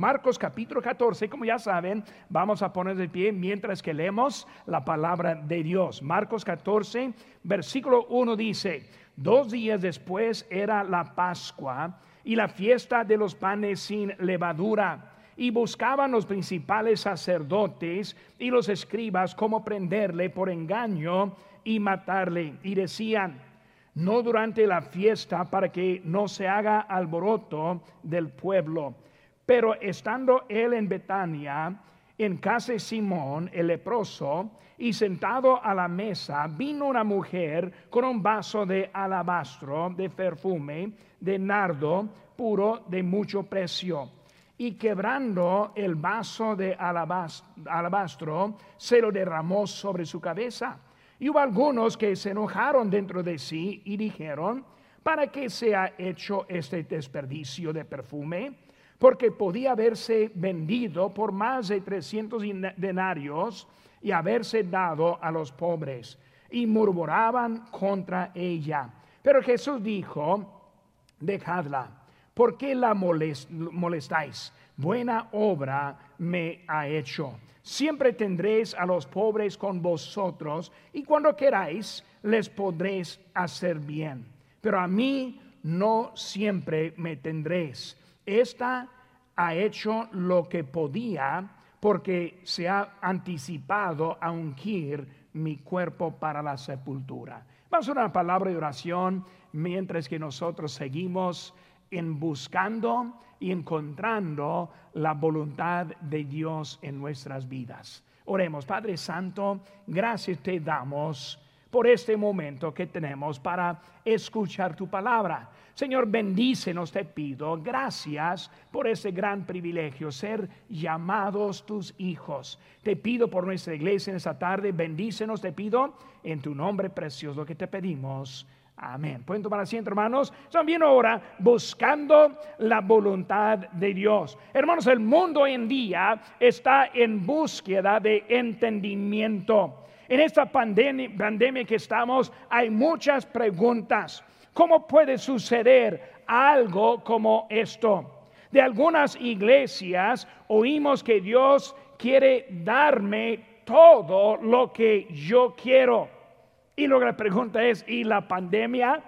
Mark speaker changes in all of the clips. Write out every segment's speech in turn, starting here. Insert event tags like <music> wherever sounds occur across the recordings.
Speaker 1: Marcos capítulo 14, como ya saben, vamos a poner de pie mientras que leemos la palabra de Dios. Marcos 14, versículo 1 dice, dos días después era la Pascua y la fiesta de los panes sin levadura. Y buscaban los principales sacerdotes y los escribas cómo prenderle por engaño y matarle. Y decían, no durante la fiesta para que no se haga alboroto del pueblo. Pero estando él en Betania, en casa de Simón el leproso, y sentado a la mesa, vino una mujer con un vaso de alabastro, de perfume, de nardo puro de mucho precio. Y quebrando el vaso de alabastro, se lo derramó sobre su cabeza. Y hubo algunos que se enojaron dentro de sí y dijeron, ¿para qué se ha hecho este desperdicio de perfume? Porque podía haberse vendido por más de 300 denarios y haberse dado a los pobres. Y murmuraban contra ella. Pero Jesús dijo, dejadla, ¿por qué la molestáis? Buena obra me ha hecho Siempre tendréis a los pobres con vosotros y cuando queráis les podréis hacer bien. Pero a mí no siempre me tendréis. Esta ha hecho lo que podía porque se ha anticipado a ungir mi cuerpo para la sepultura. Vamos a una palabra de oración mientras que nosotros seguimos en buscando y encontrando la voluntad de Dios en nuestras vidas. Oremos, Padre Santo, gracias te damos por este momento que tenemos para escuchar tu palabra. Señor, bendícenos, te pido. Gracias por ese gran privilegio, ser llamados tus hijos. Te pido por nuestra iglesia en esta tarde, bendícenos, te pido, en tu nombre precioso que te pedimos. Amén. Pueden tomar asiento, hermanos. También ahora buscando la voluntad de Dios. Hermanos, el mundo en día está en búsqueda de entendimiento. En esta pandemia, pandemia que estamos hay muchas preguntas. ¿Cómo puede suceder algo como esto? De algunas iglesias oímos que Dios quiere darme todo lo que yo quiero. Y luego la pregunta es, ¿y la pandemia?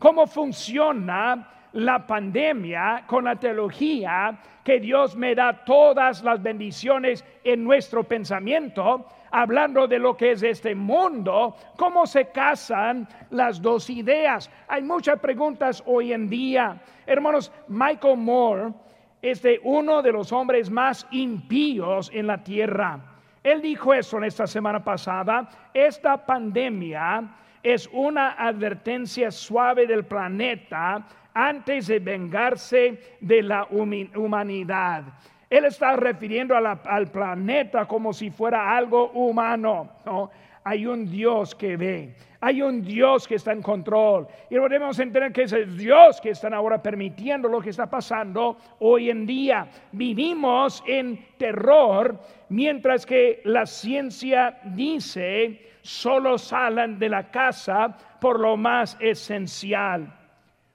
Speaker 1: ¿Cómo funciona la pandemia con la teología que Dios me da todas las bendiciones en nuestro pensamiento? Hablando de lo que es este mundo, ¿cómo se casan las dos ideas? Hay muchas preguntas hoy en día. Hermanos, Michael Moore es de uno de los hombres más impíos en la tierra. Él dijo eso en esta semana pasada. Esta pandemia es una advertencia suave del planeta antes de vengarse de la humanidad. Él está refiriendo al planeta como si fuera algo humano. Hay un Dios que ve. Hay un Dios que está en control. Y debemos entender que es Dios que está ahora permitiendo lo que está pasando hoy en día. Vivimos en terror mientras que la ciencia dice solo salen de la casa por lo más esencial.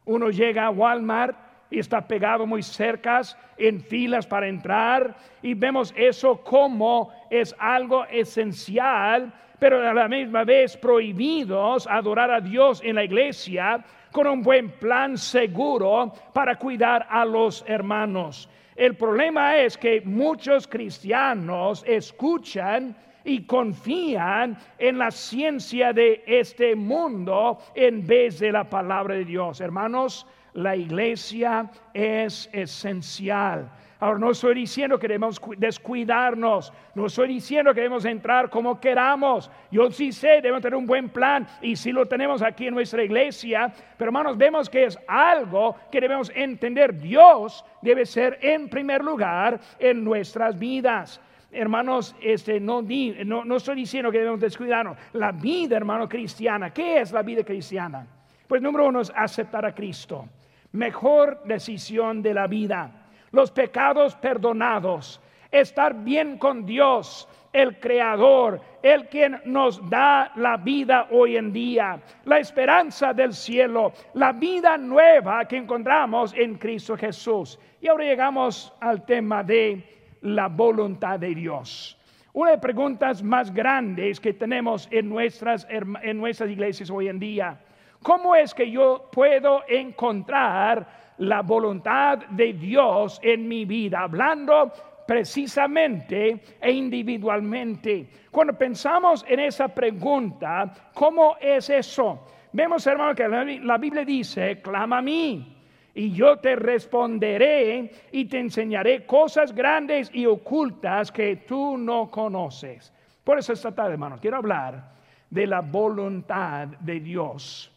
Speaker 1: Uno llega a Walmart y está pegado muy cerca en filas para entrar y vemos eso como es algo esencial pero a la misma vez prohibidos adorar a Dios en la iglesia con un buen plan seguro para cuidar a los hermanos. El problema es que muchos cristianos escuchan y confían en la ciencia de este mundo en vez de la palabra de Dios. Hermanos, la iglesia es esencial. Ahora, no estoy diciendo que debemos descuidarnos, no estoy diciendo que debemos entrar como queramos. Yo sí sé, debemos tener un buen plan y si lo tenemos aquí en nuestra iglesia, pero hermanos, vemos que es algo que debemos entender. Dios debe ser en primer lugar en nuestras vidas hermanos, este, no, no, no, estoy diciendo que debemos descuidarnos. La vida, hermano, cristiana, ¿qué es la vida cristiana? Pues número uno es aceptar a Cristo. Mejor decisión de la vida los pecados perdonados, estar bien con Dios, el creador, el quien nos da la vida hoy en día, la esperanza del cielo, la vida nueva que encontramos en Cristo Jesús. Y ahora llegamos al tema de la voluntad de Dios. Una de las preguntas más grandes que tenemos en nuestras, en nuestras iglesias hoy en día, ¿cómo es que yo puedo encontrar la voluntad de Dios en mi vida? Hablando precisamente e individualmente. Cuando pensamos en esa pregunta, ¿cómo es eso? Vemos, hermano, que la Biblia dice, clama a mí y yo te responderé y te enseñaré cosas grandes y ocultas que tú no conoces. Por eso esta tarde, hermano, quiero hablar de la voluntad de Dios,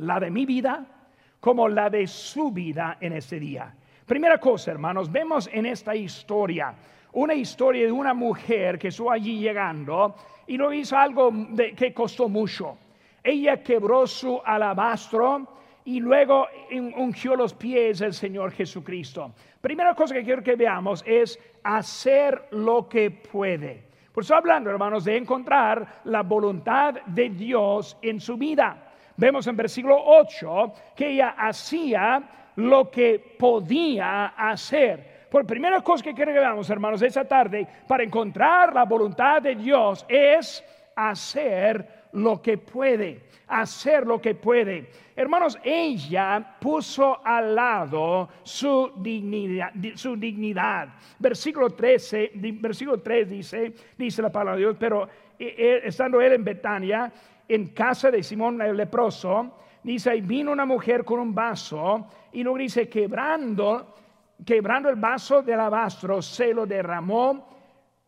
Speaker 1: la de mi vida como la de su vida en este día. Primera cosa, hermanos, vemos en esta historia una historia de una mujer que estuvo allí llegando y lo hizo algo que costó mucho. Ella quebró su alabastro y luego ungió los pies del Señor Jesucristo. Primera cosa que quiero que veamos es hacer lo que puede. Por eso hablando, hermanos, de encontrar la voluntad de Dios en su vida. Vemos en versículo 8 que ella hacía lo que podía hacer. Por primera cosa que quiero que veamos, hermanos, esta tarde, para encontrar la voluntad de Dios es hacer lo que puede, hacer lo que puede. Hermanos, ella puso al lado su dignidad, su dignidad. Versículo 13, versículo 3 dice, dice la palabra de Dios, pero eh, eh, estando él en Betania, en casa de Simón el leproso, dice, y vino una mujer con un vaso y luego dice, quebrando, quebrando el vaso del alabastro, se lo derramó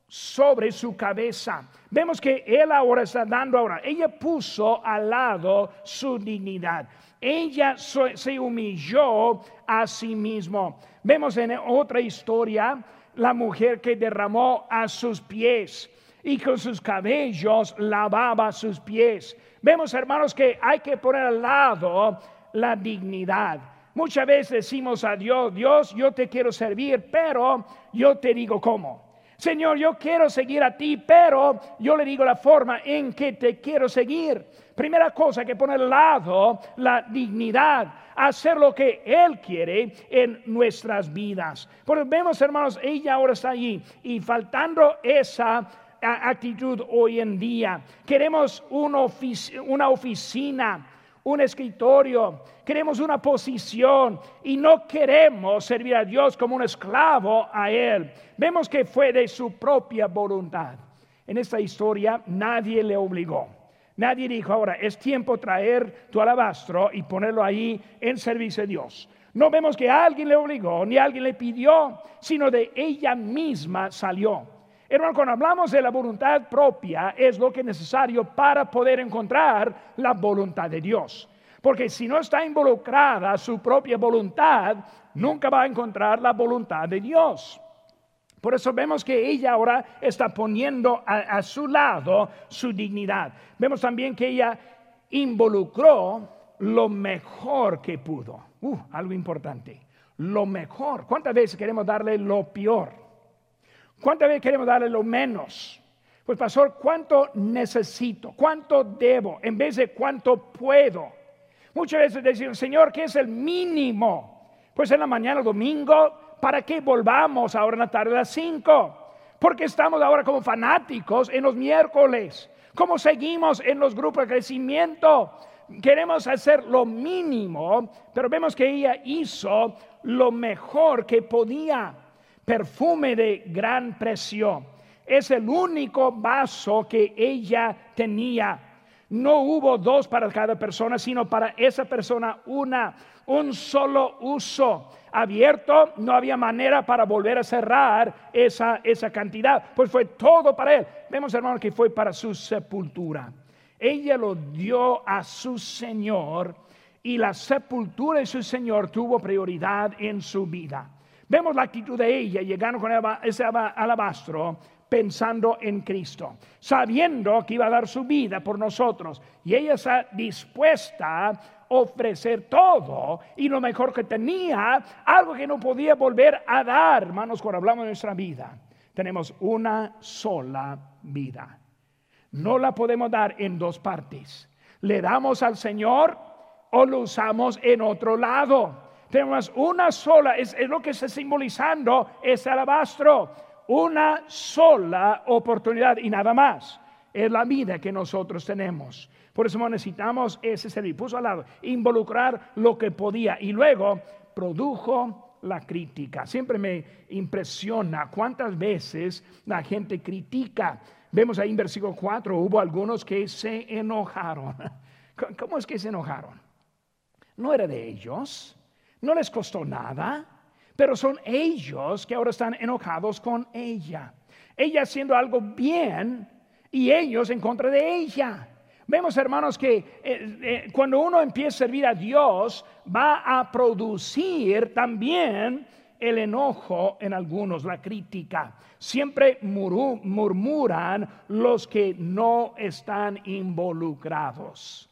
Speaker 1: sobre su cabeza. Vemos que él ahora está dando ahora. Ella puso al lado su dignidad. Ella se humilló a sí mismo. Vemos en otra historia la mujer que derramó a sus pies y con sus cabellos lavaba sus pies. Vemos, hermanos, que hay que poner al lado la dignidad. Muchas veces decimos a Dios, Dios, yo te quiero servir, pero yo te digo cómo. Señor, yo quiero seguir a ti, pero yo le digo la forma en que te quiero seguir. Primera cosa que poner al lado la dignidad, hacer lo que Él quiere en nuestras vidas. Porque vemos, hermanos, ella ahora está allí y faltando esa actitud hoy en día. Queremos una oficina, un escritorio, queremos una posición y no queremos servir a Dios como un esclavo a Él. Vemos que fue de su propia voluntad. En esta historia nadie le obligó. Nadie dijo, ahora es tiempo traer tu alabastro y ponerlo ahí en servicio de Dios. No vemos que alguien le obligó, ni alguien le pidió, sino de ella misma salió. Hermano, cuando hablamos de la voluntad propia, es lo que es necesario para poder encontrar la voluntad de Dios. Porque si no está involucrada su propia voluntad, nunca va a encontrar la voluntad de Dios. Por eso vemos que ella ahora está poniendo a, su lado su dignidad. Vemos también que ella involucró lo mejor que pudo. Uh, algo importante. Lo mejor. ¿Cuántas veces queremos darle lo peor? ¿Cuántas veces queremos darle lo menos? Pues pastor, ¿cuánto necesito? ¿Cuánto debo? En vez de cuánto puedo. Muchas veces decimos, Señor, ¿qué es el mínimo? Pues en la mañana domingo, ¿para qué volvamos ahora en la tarde a las 5? Porque estamos ahora como fanáticos en los miércoles. ¿Cómo seguimos en los grupos de crecimiento? Queremos hacer lo mínimo, pero vemos que ella hizo lo mejor que podía perfume de gran precio. Es el único vaso que ella tenía. No hubo dos para cada persona, sino para esa persona una, un solo uso. Abierto, no había manera para volver a cerrar esa, esa cantidad, pues fue todo para él. Vemos, hermano, que fue para su sepultura. Ella lo dio a su Señor y la sepultura de su Señor tuvo prioridad en su vida. Vemos la actitud de ella llegando con ese alabastro pensando en Cristo, sabiendo que iba a dar su vida por nosotros. Y ella está dispuesta a ofrecer todo y lo mejor que tenía, algo que no podía volver a dar, hermanos, cuando hablamos de nuestra vida. Tenemos una sola vida. No la podemos dar en dos partes. Le damos al Señor o lo usamos en otro lado. Tenemos una sola, es, lo que está simbolizando ese alabastro, una sola oportunidad y nada más. Es la vida que nosotros tenemos. Por eso necesitamos ese servicio. Puso al lado, involucrar lo que podía y luego produjo la crítica. Siempre me impresiona cuántas veces la gente critica. Vemos ahí en versículo 4, hubo algunos que se enojaron. <laughs> ¿Cómo es que se enojaron? No era de ellos, no les costó nada, pero son ellos que ahora están enojados con ella. Ella haciendo algo bien y ellos en contra de ella. Vemos, hermanos, que eh, eh, cuando uno empieza a servir a Dios, va a producir también el enojo en algunos, la crítica. Siempre murmuran los que no están involucrados.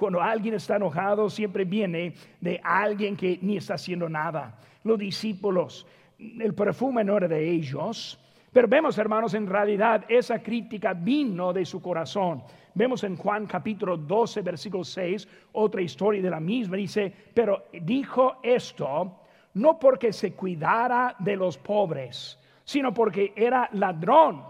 Speaker 1: Cuando alguien está enojado, siempre viene de alguien que ni está haciendo nada. Los discípulos, el perfume no era de ellos, pero vemos, hermanos, en realidad esa crítica vino de su corazón. Vemos en Juan capítulo 12, versículo 6, otra historia de la misma. Dice, pero dijo esto no porque se cuidara de los pobres, sino porque era ladrón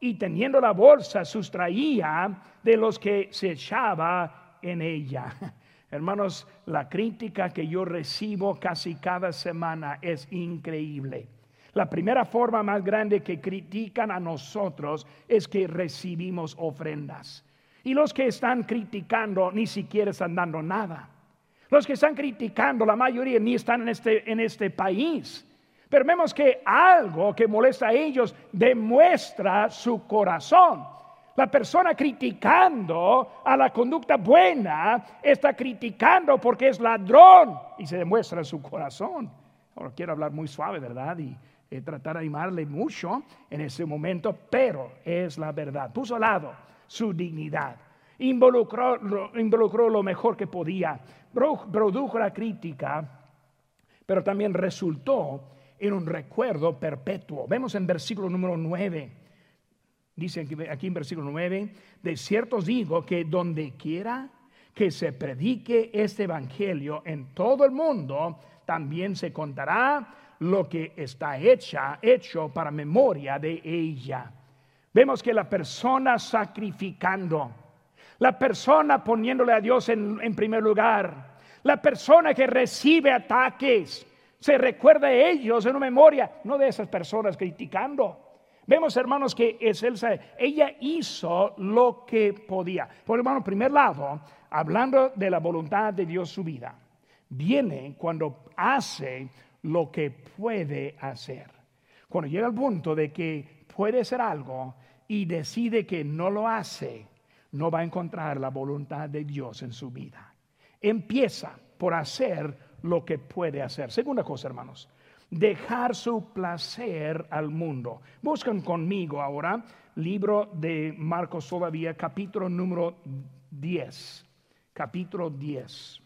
Speaker 1: y teniendo la bolsa sustraía de los que se echaba en ella. <laughs> Hermanos, la crítica que yo recibo casi cada semana es increíble. La primera forma más grande que critican a nosotros es que recibimos ofrendas. Y los que están criticando ni siquiera están dando nada. Los que están criticando, la mayoría ni están en este, en este país. Pero vemos que algo que molesta a ellos demuestra su corazón. La persona criticando a la conducta buena está criticando porque es ladrón y se demuestra en su corazón. Ahora quiero hablar muy suave, ¿verdad? Y eh, tratar de animarle mucho en ese momento, pero es la verdad. Puso al lado su dignidad. Involucró, involucró lo mejor que podía. Produjo la crítica, pero también resultó en un recuerdo perpetuo. Vemos en versículo número 9 Dice aquí, en versículo 9, de cierto digo que donde quiera que se predique este evangelio en todo el mundo, también se contará lo que está hecha, hecho para memoria de ella. Vemos que la persona sacrificando, la persona poniéndole a Dios en, en primer lugar, la persona que recibe ataques, se recuerda de ellos en una memoria, no de esas personas criticando Vemos, hermanos, que es ella hizo lo que podía. Por hermano, primer lado, hablando de la voluntad de Dios su vida, viene cuando hace lo que puede hacer. Cuando llega al punto de que puede hacer algo y decide que no lo hace, no va a encontrar la voluntad de Dios en su vida. Empieza por hacer lo que puede hacer. Segunda cosa, hermanos, dejar su placer al mundo. Buscan conmigo ahora libro de Marcos todavía, capítulo número 10. Capítulo 10.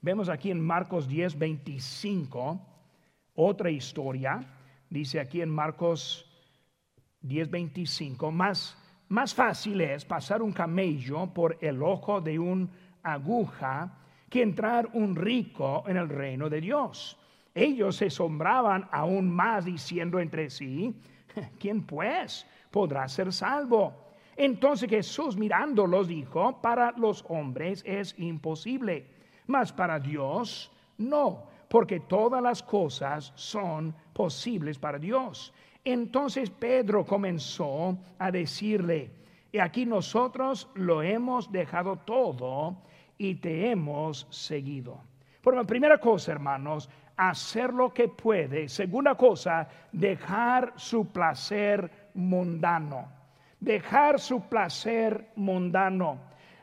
Speaker 1: Vemos aquí en Marcos 10, 25, otra historia. Dice aquí en Marcos 10, 25, más, más fácil es pasar un camello por el ojo de un aguja que entrar un rico en el reino de Dios. Ellos se asombraban aún más diciendo entre sí, <laughs> ¿quién pues podrá ser salvo? Entonces Jesús mirándolos dijo, para los hombres es imposible, mas para Dios no, porque todas las cosas son posibles para Dios. Entonces Pedro comenzó a decirle, y aquí nosotros lo hemos dejado todo y te hemos seguido. Por la primera cosa, hermanos, hacer lo que puede. Segunda cosa, dejar su placer mundano. Dejar su placer mundano.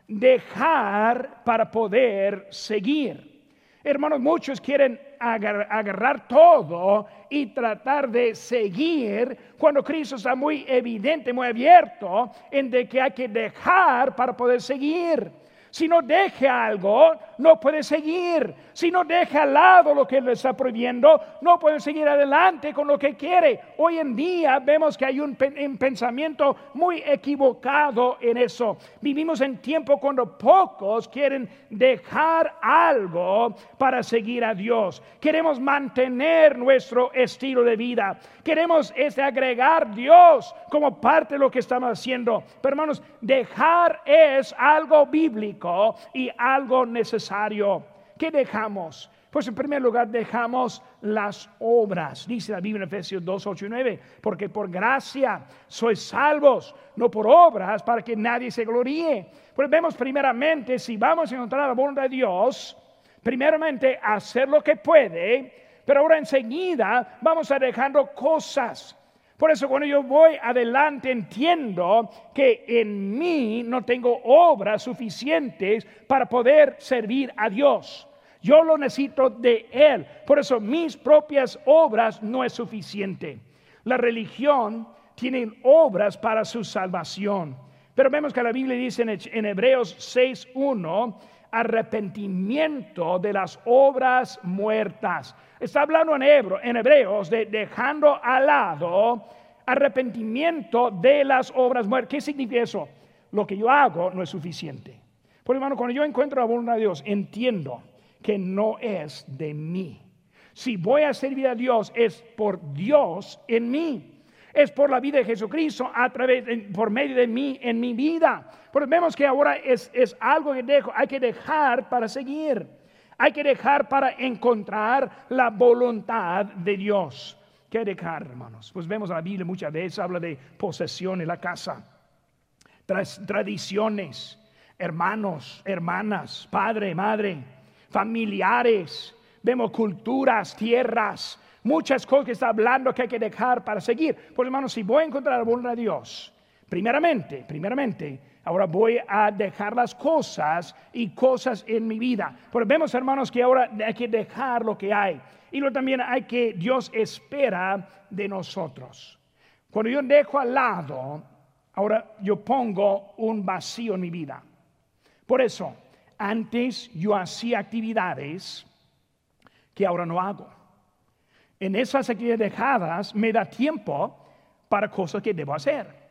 Speaker 1: Dejar para poder seguir. Hermanos, muchos quieren agarrar todo y tratar de seguir cuando Cristo está muy evidente, muy abierto en de que hay que dejar para poder seguir. Si no deja algo, no puede seguir. Si no deja al lado lo que le está prohibiendo, no puede seguir adelante con lo que quiere. Hoy en día vemos que hay un, pensamiento muy equivocado en eso. Vivimos en tiempo cuando pocos quieren dejar algo para seguir a Dios. Queremos mantener nuestro estilo de vida. Queremos este, agregar Dios como parte de lo que estamos haciendo. Pero hermanos, dejar es algo bíblico y algo necesario. ¿Qué dejamos? Pues en primer lugar dejamos las obras. Dice la Biblia en Efesios 2, 8 y 9. Porque por gracia sois salvos, no por obras, para que nadie se gloríe. Pues vemos primeramente, si vamos a encontrar la voluntad de Dios, primeramente hacer lo que puede, pero ahora enseguida vamos a dejando cosas. Por eso cuando yo voy adelante entiendo que en mí no tengo obras suficientes para poder servir a Dios. Yo lo necesito de Él. Por eso mis propias obras no es suficiente. La religión tiene obras para su salvación. Pero vemos que la Biblia dice en Hebreos 6.1, arrepentimiento de las obras muertas. Está hablando en, en Hebreos de dejando al lado arrepentimiento de las obras muertas. ¿Qué significa eso? Lo que yo hago no es suficiente. Por hermano, cuando yo encuentro la voluntad de Dios, entiendo que no es de mí. Si voy a servir a Dios, es por Dios en mí es por la vida de Jesucristo a través, por medio de mí en mi vida. Porque vemos que ahora es, es algo que dejo, hay que dejar para seguir. Hay que dejar para encontrar la voluntad de Dios. ¿Qué dejar, hermanos? Pues vemos la Biblia muchas veces habla de posesión en la casa, tradiciones, hermanos, hermanas, padre, madre, familiares, vemos culturas, tierras, muchas cosas que está hablando que hay que dejar para seguir. Pues hermanos, si voy a encontrar la voluntad de Dios, primeramente, primeramente, ahora voy a dejar las cosas y cosas en mi vida. Porque vemos, hermanos, que ahora hay que dejar lo que hay. Y lo también hay que Dios espera de nosotros. Cuando yo dejo al lado, ahora yo pongo un vacío en mi vida. Por eso, antes yo hacía actividades que ahora no hago. En esas actividades dejadas me da tiempo para cosas que debo hacer.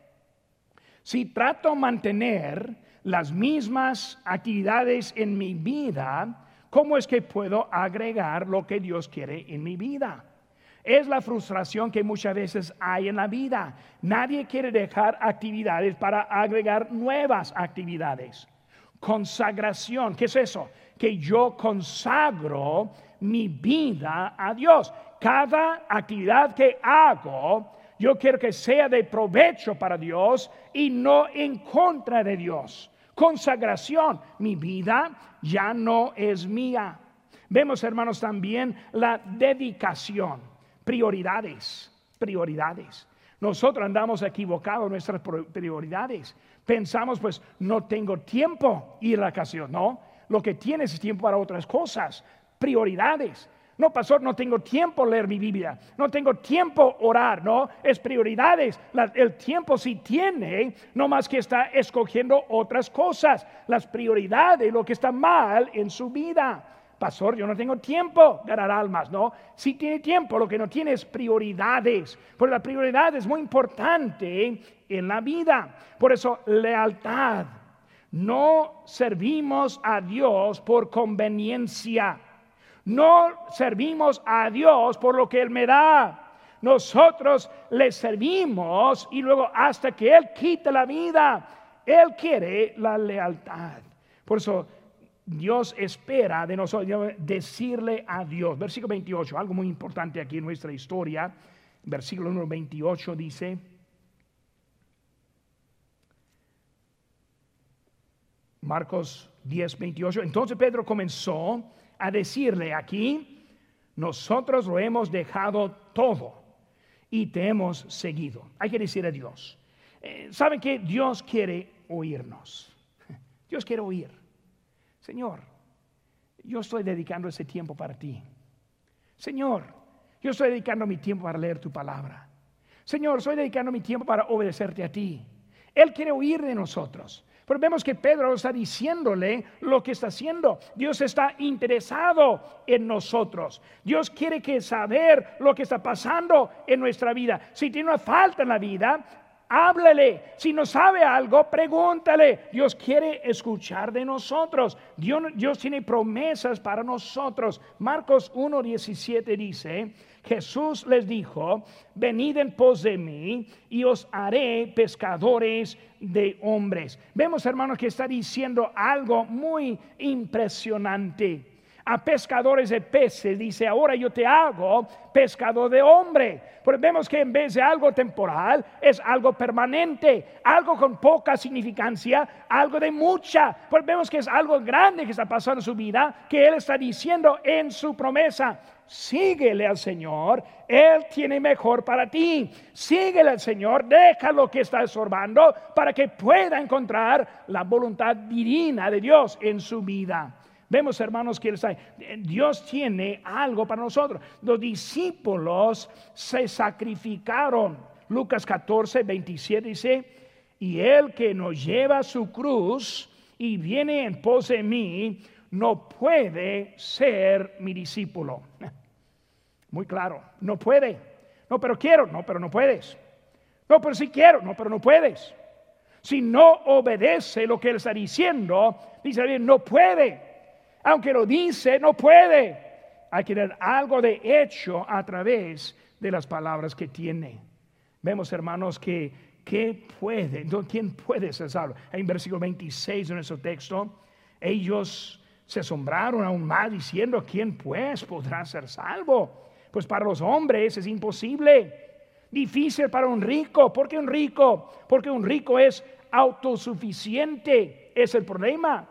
Speaker 1: Si trato de mantener las mismas actividades en mi vida, ¿cómo es que puedo agregar lo que Dios quiere en mi vida? Es la frustración que muchas veces hay en la vida. Nadie quiere dejar actividades para agregar nuevas actividades. Consagración, ¿qué es eso? Que yo consagro mi vida a Dios. Cada actividad que hago yo quiero que sea de provecho para Dios y no en contra de Dios. Consagración, mi vida ya no es mía. Vemos, hermanos, también la dedicación, prioridades, prioridades. Nosotros andamos equivocados en nuestras prioridades. Pensamos, pues, no tengo tiempo ir a la ocasión, no. Lo que tienes es tiempo para otras cosas, prioridades. No, pastor, no tengo tiempo leer mi Biblia, no tengo tiempo orar, no, es prioridades. el tiempo sí tiene, no más que está escogiendo otras cosas, las prioridades, lo que está mal en su vida. Pastor, yo no tengo tiempo ganar almas, no. Sí tiene tiempo, lo que no tiene es prioridades. Porque la prioridad es muy importante en la vida. Por eso, lealtad. No servimos a Dios por conveniencia. No servimos a Dios por lo que Él me da. Nosotros le servimos y luego hasta que Él quite la vida, Él quiere la lealtad. Por eso Dios espera de nosotros decirle a Dios. Versículo 28, algo muy importante aquí en nuestra historia. Versículo número 28 dice, Marcos 10, 28. Entonces Pedro comenzó a decirle aquí, nosotros lo hemos dejado todo y te hemos seguido. Hay que decir a Dios. Eh, ¿Saben que Dios quiere oírnos? <laughs> Dios quiere oír. Señor, yo estoy dedicando ese tiempo para ti. Señor, yo estoy dedicando mi tiempo para leer tu palabra. Señor, estoy dedicando mi tiempo para obedecerte a ti. Él quiere oír de nosotros. Pero vemos que Pedro está diciéndole lo que está haciendo. Dios está interesado en nosotros. Dios quiere que saber lo que está pasando en nuestra vida. Si tiene una falta en la vida, háblele. Si no sabe algo, pregúntale. Dios quiere escuchar de nosotros. Dios, Dios tiene promesas para nosotros. Marcos 1.17 dice, Jesús les dijo, venid en pos de mí y os haré pescadores de hombres. Vemos, hermanos, que está diciendo algo muy impresionante a pescadores de peces, dice, ahora yo te hago pescador de hombre. Porque vemos que en vez de algo temporal, es algo permanente, algo con poca significancia, algo de mucha. Pues vemos que es algo grande que está pasando en su vida, que Él está diciendo en su promesa. Síguele al Señor, Él tiene mejor para ti. Síguele al Señor, deja lo que está estorbando para que pueda encontrar la voluntad divina de Dios en su vida. Vemos, hermanos, que Dios tiene algo para nosotros. Los discípulos se sacrificaron. Lucas 14, 27 dice, y el que nos lleva su cruz y viene en pos de mí, no puede ser mi discípulo. <laughs> Muy claro, no puede. No, pero quiero, no, pero no puedes. No, pero si quiero, no, pero no puedes. Si no obedece lo que él está diciendo, dice bien, no puede aunque lo dice, no puede. Hay que tener algo de hecho a través de las palabras que tiene. Vemos, hermanos, que ¿qué puede? ¿Quién puede ser salvo? En versículo 26 de nuestro texto, ellos se asombraron aún más diciendo, ¿quién pues podrá ser salvo? Pues para los hombres es imposible. Difícil para un rico. ¿Por qué un rico? Porque un rico es autosuficiente. Es el problema.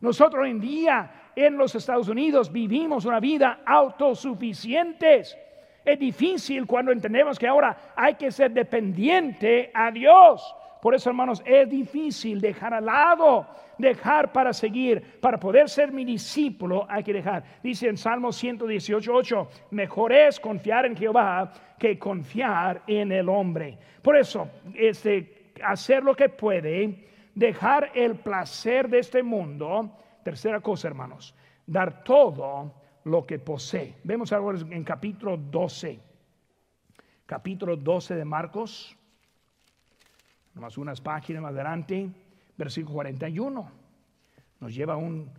Speaker 1: Nosotros hoy en día en los Estados Unidos vivimos una vida autosuficientes. Es difícil cuando entendemos que ahora hay que ser dependiente a Dios. Por eso, hermanos, es difícil dejar al lado, dejar para seguir, para poder ser mi discípulo, hay que dejar. Dice en Salmo 118, mejor es confiar en Jehová que confiar en el hombre. Por eso, este, hacer lo que puede, dejar el placer de este mundo, Tercera cosa, hermanos, dar todo lo que posee. Vemos ahora en capítulo 12, capítulo 12 de Marcos, nomás unas páginas más adelante, versículo 41. Nos lleva a un,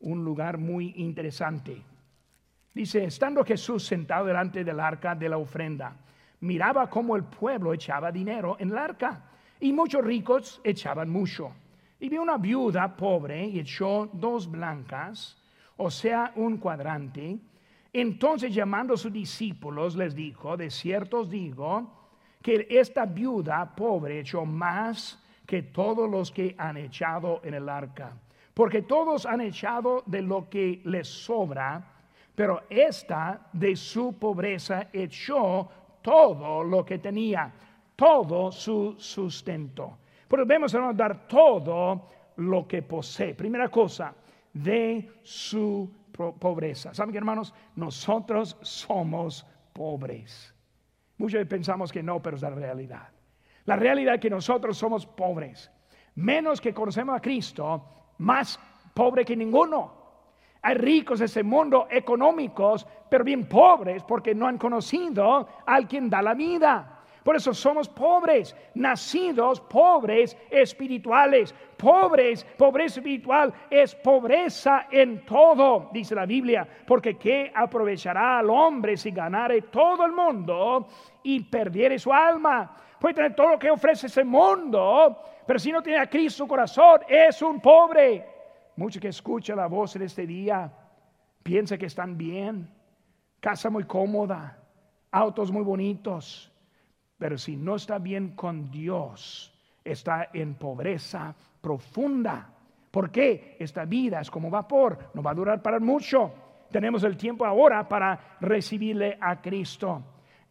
Speaker 1: un lugar muy interesante. Dice, estando Jesús sentado delante del arca de la ofrenda, miraba cómo el pueblo echaba dinero en el arca y muchos ricos echaban mucho. Y vio una viuda pobre y echó dos blancas, o sea, un cuadrante. Entonces llamando a sus discípulos les dijo, de cierto os digo, que esta viuda pobre echó más que todos los que han echado en el arca. Porque todos han echado de lo que les sobra, pero esta de su pobreza echó todo lo que tenía, todo su sustento. Pero debemos dar todo lo que posee. Primera cosa, de su pobreza. ¿Saben qué, hermanos? Nosotros somos pobres. Muchos pensamos que no, pero es la realidad. La realidad es que nosotros somos pobres. Menos que conocemos a Cristo, más pobre que ninguno. Hay ricos en ese mundo económicos, pero bien pobres porque no han conocido al quien da la vida. Por eso somos pobres, nacidos pobres espirituales. Pobres, pobreza espiritual es pobreza en todo, dice la Biblia. Porque ¿qué aprovechará al hombre si ganare todo el mundo y perdiere su alma? Puede tener todo lo que ofrece ese mundo, pero si no tiene a Cristo su corazón, es un pobre. Muchos que escuchan la voz en este día piensan que están bien, casa muy cómoda, autos muy bonitos pero si no está bien con Dios, está en pobreza profunda. ¿Por qué? Esta vida es como vapor, no va a durar para mucho. Tenemos el tiempo ahora para recibirle a Cristo.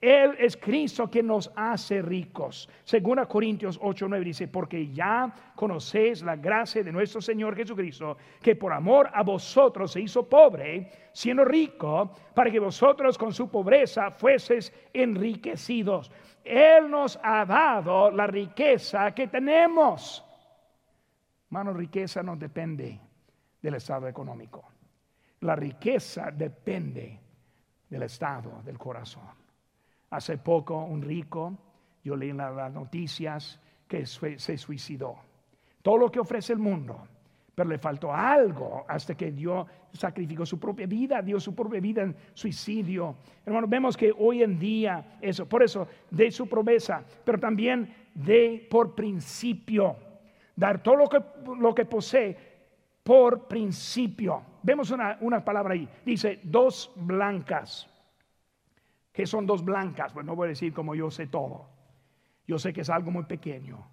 Speaker 1: Él es Cristo que nos hace ricos. Según Corintios 8, 9 dice, porque ya conocéis la gracia de nuestro Señor Jesucristo, que por amor a vosotros se hizo pobre, siendo rico, para que vosotros con su pobreza fueseis enriquecidos. Él nos ha dado la riqueza que tenemos. Mano, riqueza no depende del estado económico. La riqueza depende del estado del corazón. Hace poco un rico, yo leí en las noticias que se suicidó. Todo lo que ofrece el mundo, pero le faltó algo hasta que dio, sacrificó su propia vida, dio su propia vida en suicidio. Hermano, vemos que hoy en día eso, por eso, de su promesa, pero también de por principio, dar todo lo que, lo que posee por principio. Vemos una, una palabra ahí, dice dos blancas. ¿Qué son dos blancas? Pues no voy a decir como yo sé todo. Yo sé que es algo muy pequeño.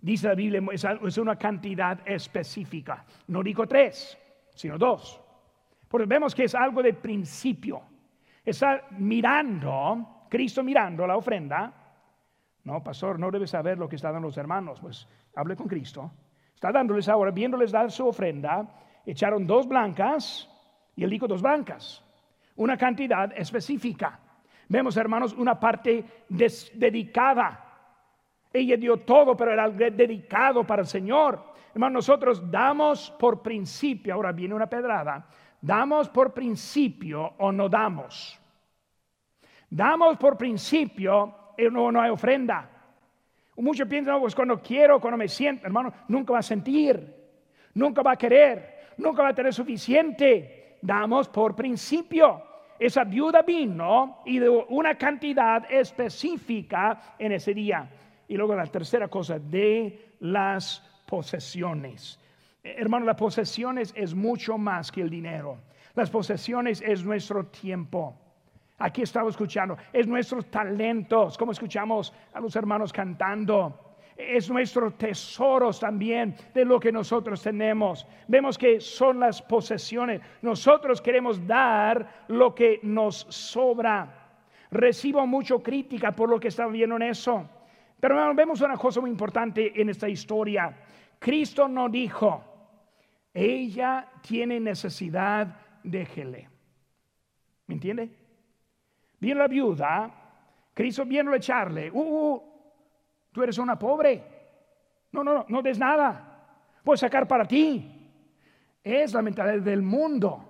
Speaker 1: Dice la Biblia, es una cantidad específica. No digo tres, sino dos. Porque vemos que es algo de principio. Está mirando, Cristo mirando la ofrenda. No, pastor, no debe saber lo que están dando los hermanos. Pues hable con Cristo. Está dándoles ahora, viéndoles dar su ofrenda. Echaron dos blancas y él dijo dos blancas. Una cantidad específica. Vemos, hermanos, una parte dedicada. Ella dio todo, pero era dedicado para el Señor. Hermanos, nosotros damos por principio, ahora viene una pedrada, damos por principio o no damos. Damos por principio y no, no hay ofrenda. Muchos piensan, pues cuando quiero, cuando me siento, hermano, nunca va a sentir, nunca va a querer, nunca va a tener suficiente. Damos por principio esa viuda vino y de una cantidad específica en ese día. Y luego la tercera cosa, de las posesiones. Hermano, las posesiones es mucho más que el dinero. Las posesiones es nuestro tiempo. Aquí estamos escuchando, es nuestros talentos, como escuchamos a los hermanos cantando es nuestros tesoros también de lo que nosotros tenemos. Vemos que son las posesiones. Nosotros queremos dar lo que nos sobra. Recibo mucho crítica por lo que está viendo en eso. Pero vemos una cosa muy importante en esta historia. Cristo no dijo, ella tiene necesidad, déjele. ¿Me entiende? Viene la viuda, Cristo viene a echarle, uh, uh Tú eres una pobre. No, no, no, no des nada. Puedes sacar para ti. Es la mentalidad del mundo.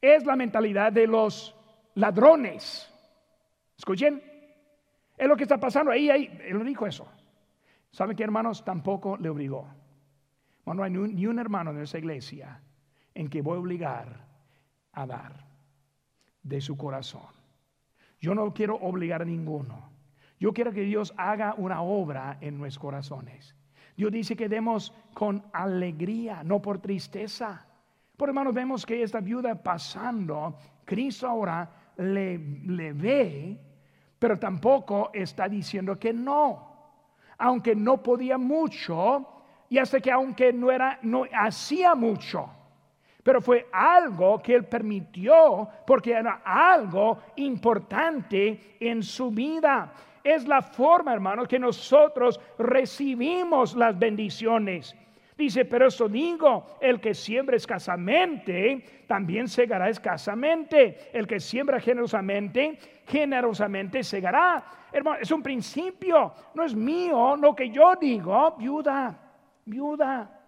Speaker 1: Es la mentalidad de los ladrones. Escuchen. Es lo que está pasando ahí, ahí. Él dijo eso. ¿Saben qué, hermanos? Tampoco le obligó. no hay ni un hermano de esa iglesia en que voy a obligar a dar de su corazón. Yo no quiero obligar a ninguno. Yo quiero que Dios haga una obra en nuestros corazones. Dios dice que demos con alegría, no por tristeza. Por hermanos, vemos que esta viuda pasando, Cristo ahora le, le ve, pero tampoco está diciendo que no. Aunque no podía mucho, y hasta que aunque no era, no hacía mucho. Pero fue algo que él permitió porque era algo importante en su vida es la forma, hermanos, que nosotros recibimos las bendiciones. Dice, pero eso digo, el que siembra escasamente, también segará escasamente. El que siembra generosamente, generosamente segará. Hermano, es un principio, no es mío, lo que yo digo, viuda, viuda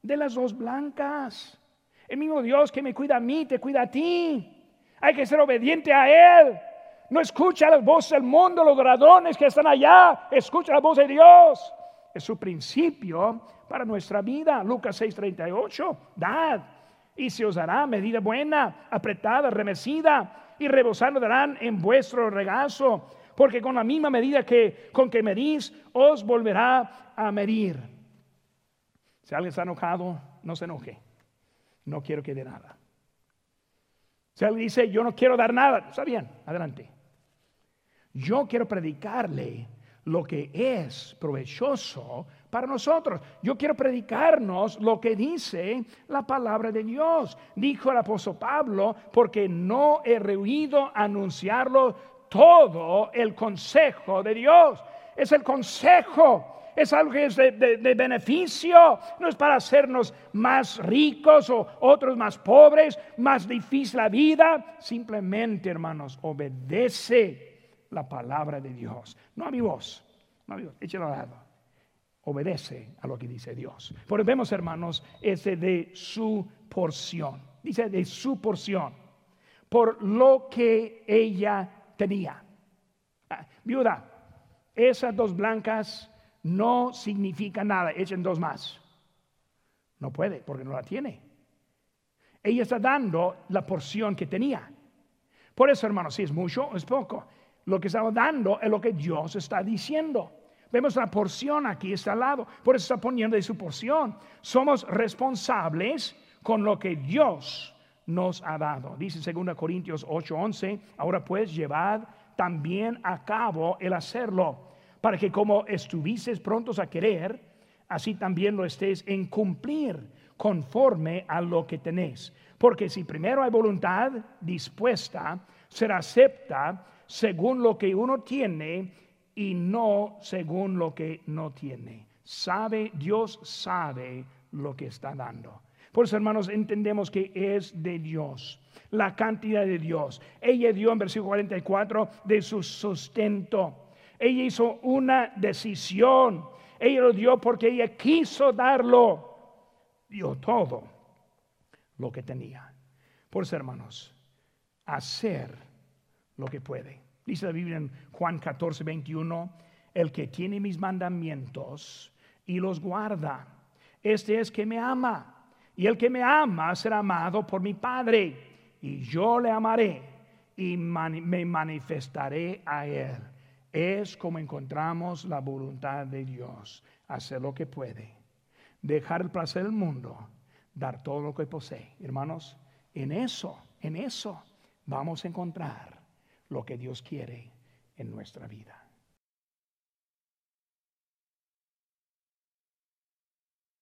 Speaker 1: de las dos blancas. El mismo Dios que me cuida a mí, te cuida a ti. Hay que ser obediente a Él. No escucha la voz del mundo, los ladrones que están allá. Escucha la voz de Dios. Es su principio para nuestra vida. Lucas 6:38. Dad y se os dará medida buena, apretada, remecida y rebosando darán en vuestro regazo. Porque con la misma medida que con que medís, os volverá a medir. Si alguien está enojado, no se enoje. No quiero que dé nada. Si alguien dice, yo no quiero dar nada, está bien, adelante. Yo quiero predicarle lo que es provechoso para nosotros. Yo quiero predicarnos lo que dice la palabra de Dios. Dijo el apóstol Pablo, porque no he rehuido anunciarlo todo el consejo de Dios. Es el consejo es algo que es de, de, beneficio, no es para hacernos más ricos o otros más pobres, más difícil la vida. Simplemente, hermanos, obedece la palabra de Dios. No a mi voz, no a mi voz, échalo al lado. obedece a lo que dice Dios. Por vemos, hermanos, ese de su porción. Dice de su porción. Por lo que ella tenía. Ah, viuda, esas dos blancas no significan nada. Echen dos más. No puede porque no la tiene. Ella está dando la porción que tenía. Por eso, hermanos, si es mucho es poco. Lo que estamos dando es lo que Dios está diciendo. Vemos la porción aquí, está al lado. Por eso está poniendo de su porción. Somos responsables con lo que Dios nos ha dado. Dice 2 Corintios 8:11, ahora pues llevad también a cabo el hacerlo, para que como estuvieses prontos a querer, así también lo estés en cumplir conforme a lo que tenéis. Porque si primero hay voluntad dispuesta, será acepta según lo que uno tiene y no según lo que no tiene. Sabe, Dios sabe lo que está dando. Por eso, hermanos, entendemos que es de Dios, la cantidad de Dios. Ella dio en versículo 44 de su sustento. Ella hizo una decisión. Ella lo dio porque ella quiso darlo. Dio todo lo que tenía. Por eso, hermanos, hacer lo que puede. Dice la Biblia en Juan 14, 21, el que tiene mis mandamientos y los guarda, este es que me ama. Y el que me ama será amado por mi Padre. Y yo le amaré y me manifestaré a él. Es como encontramos la voluntad de Dios. Hacer lo que puede. Dejar el placer del mundo. Dar todo lo que posee. Hermanos, en eso, en eso vamos a encontrar lo que Dios quiere en nuestra vida.